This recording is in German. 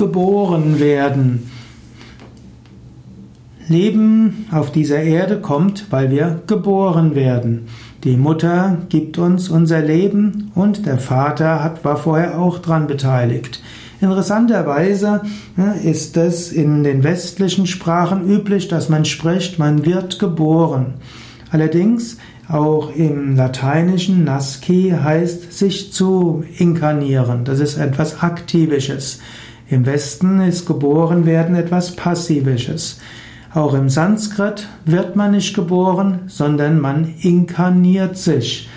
geboren werden. Leben auf dieser Erde kommt, weil wir geboren werden. Die Mutter gibt uns unser Leben und der Vater hat, war vorher auch dran beteiligt. Interessanterweise ist es in den westlichen Sprachen üblich, dass man spricht, man wird geboren. Allerdings auch im Lateinischen Nasci heißt sich zu inkarnieren. Das ist etwas Aktivisches. Im Westen ist geboren werden etwas Passivisches. Auch im Sanskrit wird man nicht geboren, sondern man inkarniert sich.